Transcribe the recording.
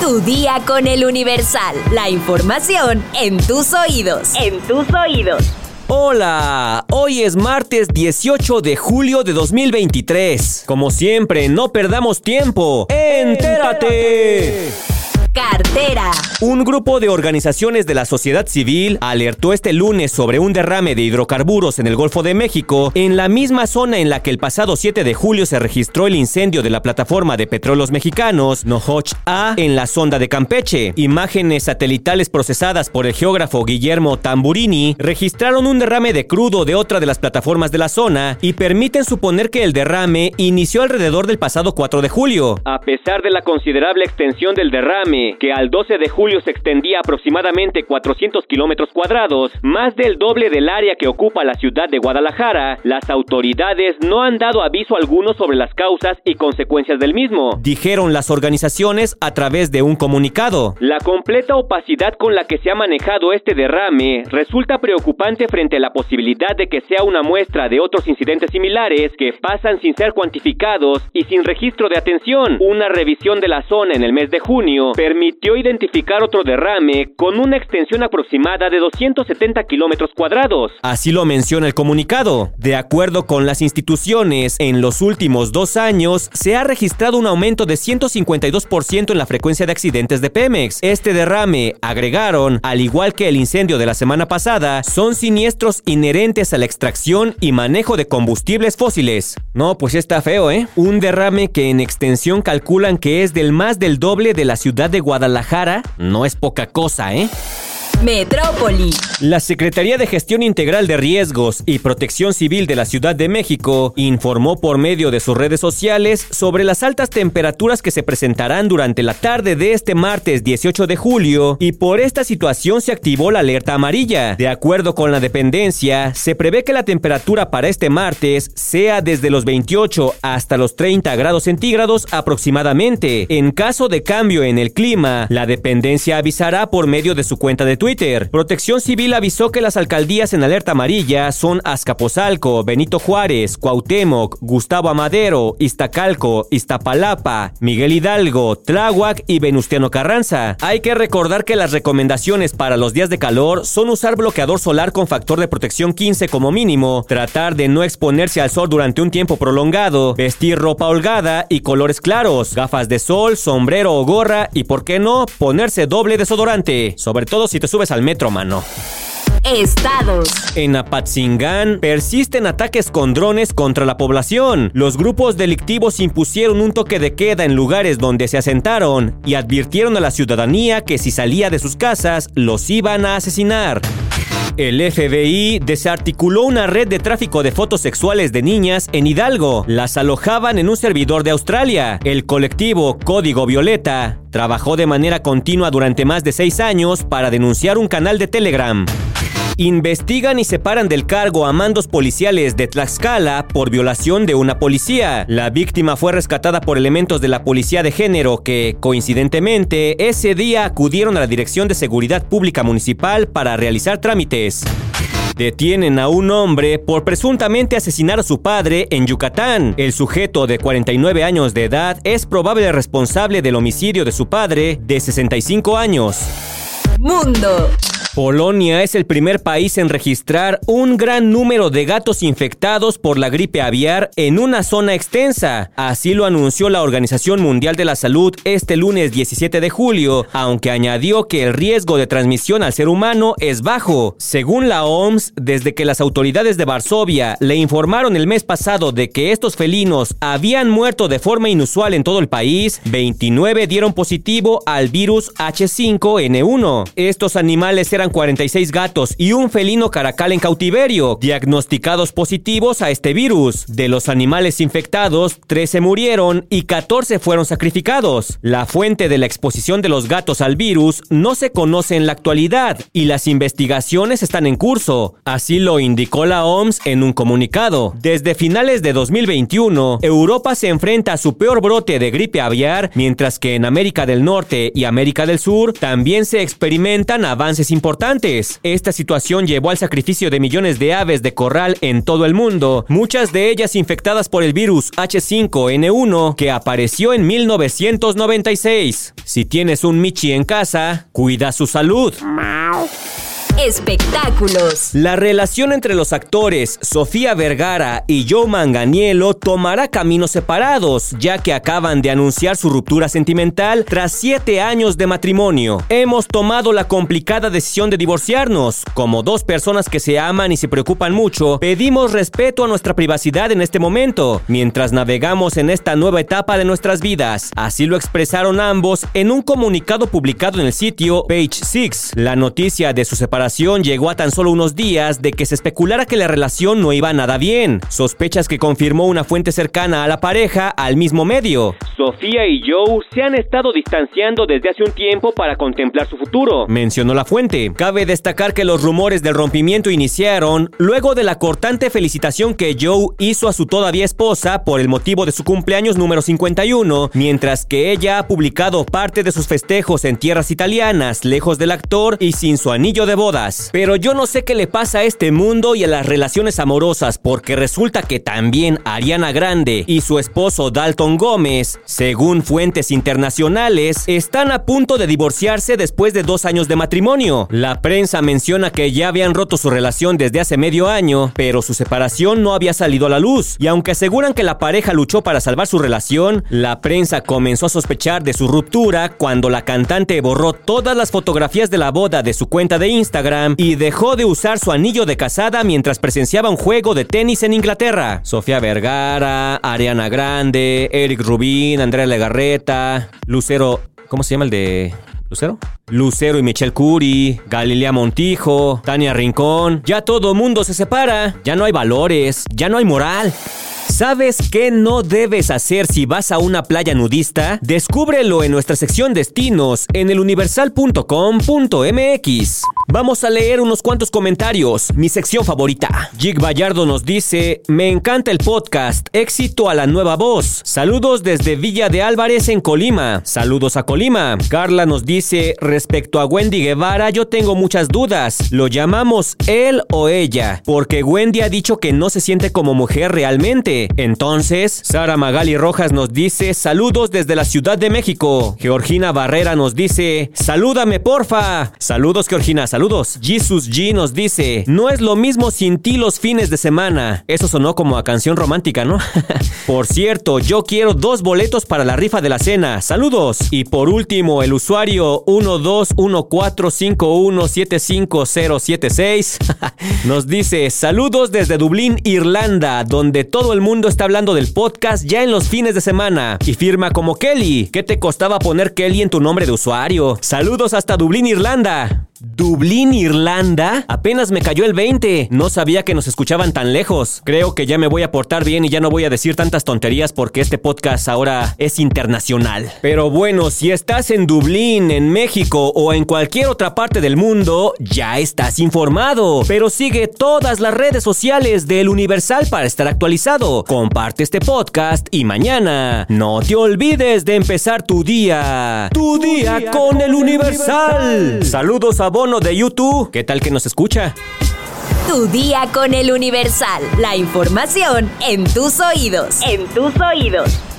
Tu día con el Universal. La información en tus oídos. En tus oídos. Hola, hoy es martes 18 de julio de 2023. Como siempre, no perdamos tiempo. ¡Entérate! Un grupo de organizaciones de la sociedad civil alertó este lunes sobre un derrame de hidrocarburos en el Golfo de México, en la misma zona en la que el pasado 7 de julio se registró el incendio de la plataforma de petróleos mexicanos Nohoch A en la sonda de Campeche. Imágenes satelitales procesadas por el geógrafo Guillermo Tamburini registraron un derrame de crudo de otra de las plataformas de la zona y permiten suponer que el derrame inició alrededor del pasado 4 de julio. A pesar de la considerable extensión del derrame, que al 12 de julio se extendía aproximadamente 400 kilómetros cuadrados, más del doble del área que ocupa la ciudad de Guadalajara, las autoridades no han dado aviso alguno sobre las causas y consecuencias del mismo, dijeron las organizaciones a través de un comunicado. La completa opacidad con la que se ha manejado este derrame resulta preocupante frente a la posibilidad de que sea una muestra de otros incidentes similares que pasan sin ser cuantificados y sin registro de atención. Una revisión de la zona en el mes de junio permitió identificar otro derrame con una extensión aproximada de 270 kilómetros cuadrados. Así lo menciona el comunicado. De acuerdo con las instituciones, en los últimos dos años se ha registrado un aumento de 152% en la frecuencia de accidentes de Pemex. Este derrame, agregaron, al igual que el incendio de la semana pasada, son siniestros inherentes a la extracción y manejo de combustibles fósiles. No, pues está feo, ¿eh? Un derrame que en extensión calculan que es del más del doble de la ciudad de Guadalajara no es poca cosa, ¿eh? Metrópoli. La Secretaría de Gestión Integral de Riesgos y Protección Civil de la Ciudad de México informó por medio de sus redes sociales sobre las altas temperaturas que se presentarán durante la tarde de este martes 18 de julio y por esta situación se activó la alerta amarilla. De acuerdo con la dependencia, se prevé que la temperatura para este martes sea desde los 28 hasta los 30 grados centígrados aproximadamente. En caso de cambio en el clima, la dependencia avisará por medio de su cuenta de Twitter Protección Civil avisó que las alcaldías en alerta amarilla son Azcapotzalco, Benito Juárez, Cuauhtémoc, Gustavo Amadero, Iztacalco, Iztapalapa, Miguel Hidalgo, Tláhuac y Venustiano Carranza. Hay que recordar que las recomendaciones para los días de calor son usar bloqueador solar con factor de protección 15 como mínimo, tratar de no exponerse al sol durante un tiempo prolongado, vestir ropa holgada y colores claros, gafas de sol, sombrero o gorra y, por qué no, ponerse doble desodorante, sobre todo si te subes al metro, mano. Estados. En Apatzingán persisten ataques con drones contra la población. Los grupos delictivos impusieron un toque de queda en lugares donde se asentaron y advirtieron a la ciudadanía que si salía de sus casas los iban a asesinar. El FBI desarticuló una red de tráfico de fotos sexuales de niñas en Hidalgo. Las alojaban en un servidor de Australia. El colectivo Código Violeta trabajó de manera continua durante más de seis años para denunciar un canal de Telegram. Investigan y separan del cargo a mandos policiales de Tlaxcala por violación de una policía. La víctima fue rescatada por elementos de la policía de género que, coincidentemente, ese día acudieron a la Dirección de Seguridad Pública Municipal para realizar trámites. Detienen a un hombre por presuntamente asesinar a su padre en Yucatán. El sujeto de 49 años de edad es probable responsable del homicidio de su padre de 65 años. Mundo. Polonia es el primer país en registrar un gran número de gatos infectados por la gripe aviar en una zona extensa. Así lo anunció la Organización Mundial de la Salud este lunes 17 de julio, aunque añadió que el riesgo de transmisión al ser humano es bajo. Según la OMS, desde que las autoridades de Varsovia le informaron el mes pasado de que estos felinos habían muerto de forma inusual en todo el país, 29 dieron positivo al virus H5N1. Estos animales eran 46 gatos y un felino caracal en cautiverio, diagnosticados positivos a este virus. De los animales infectados, 13 murieron y 14 fueron sacrificados. La fuente de la exposición de los gatos al virus no se conoce en la actualidad y las investigaciones están en curso. Así lo indicó la OMS en un comunicado. Desde finales de 2021, Europa se enfrenta a su peor brote de gripe aviar, mientras que en América del Norte y América del Sur también se experimentan avances importantes Esta situación llevó al sacrificio de millones de aves de corral en todo el mundo, muchas de ellas infectadas por el virus H5N1 que apareció en 1996. Si tienes un Michi en casa, cuida su salud espectáculos. La relación entre los actores Sofía Vergara y Joe Manganiello tomará caminos separados, ya que acaban de anunciar su ruptura sentimental tras siete años de matrimonio. Hemos tomado la complicada decisión de divorciarnos. Como dos personas que se aman y se preocupan mucho, pedimos respeto a nuestra privacidad en este momento, mientras navegamos en esta nueva etapa de nuestras vidas. Así lo expresaron ambos en un comunicado publicado en el sitio Page 6. La noticia de su separación llegó a tan solo unos días de que se especulara que la relación no iba nada bien, sospechas que confirmó una fuente cercana a la pareja al mismo medio. Sofía y Joe se han estado distanciando desde hace un tiempo para contemplar su futuro, mencionó la fuente. Cabe destacar que los rumores del rompimiento iniciaron luego de la cortante felicitación que Joe hizo a su todavía esposa por el motivo de su cumpleaños número 51, mientras que ella ha publicado parte de sus festejos en tierras italianas, lejos del actor y sin su anillo de boda pero yo no sé qué le pasa a este mundo y a las relaciones amorosas, porque resulta que también Ariana Grande y su esposo Dalton Gómez, según fuentes internacionales, están a punto de divorciarse después de dos años de matrimonio. La prensa menciona que ya habían roto su relación desde hace medio año, pero su separación no había salido a la luz. Y aunque aseguran que la pareja luchó para salvar su relación, la prensa comenzó a sospechar de su ruptura cuando la cantante borró todas las fotografías de la boda de su cuenta de Instagram y dejó de usar su anillo de casada mientras presenciaba un juego de tenis en Inglaterra. Sofía Vergara, Ariana Grande, Eric Rubín, Andrea Legarreta, Lucero, ¿cómo se llama el de Lucero? Lucero y Michelle Curi, Galilea Montijo, Tania Rincón. Ya todo mundo se separa. Ya no hay valores. Ya no hay moral. ¿Sabes qué no debes hacer si vas a una playa nudista? Descúbrelo en nuestra sección destinos en eluniversal.com.mx. Vamos a leer unos cuantos comentarios. Mi sección favorita. Jig Vallardo nos dice: Me encanta el podcast. Éxito a la nueva voz. Saludos desde Villa de Álvarez en Colima. Saludos a Colima. Carla nos dice: Respecto a Wendy Guevara, yo tengo muchas dudas. ¿Lo llamamos él o ella? Porque Wendy ha dicho que no se siente como mujer realmente. Entonces, Sara Magali Rojas nos dice: Saludos desde la Ciudad de México. Georgina Barrera nos dice: Salúdame, porfa. Saludos, Georgina. Saludos. Jesus G nos dice, no es lo mismo sin ti los fines de semana. Eso sonó como a canción romántica, ¿no? por cierto, yo quiero dos boletos para la rifa de la cena. Saludos. Y por último, el usuario 12145175076 nos dice, saludos desde Dublín, Irlanda, donde todo el mundo está hablando del podcast ya en los fines de semana. Y firma como Kelly. ¿Qué te costaba poner Kelly en tu nombre de usuario? Saludos hasta Dublín, Irlanda. Dublín, Irlanda. Apenas me cayó el 20. No sabía que nos escuchaban tan lejos. Creo que ya me voy a portar bien y ya no voy a decir tantas tonterías porque este podcast ahora es internacional. Pero bueno, si estás en Dublín, en México o en cualquier otra parte del mundo, ya estás informado. Pero sigue todas las redes sociales del Universal para estar actualizado. Comparte este podcast y mañana no te olvides de empezar tu día. Tu, día, con, el Universal. Saludos a Bono de YouTube. ¿Qué tal que nos escucha? Tu día con el Universal. La información en tus oídos. En tus oídos.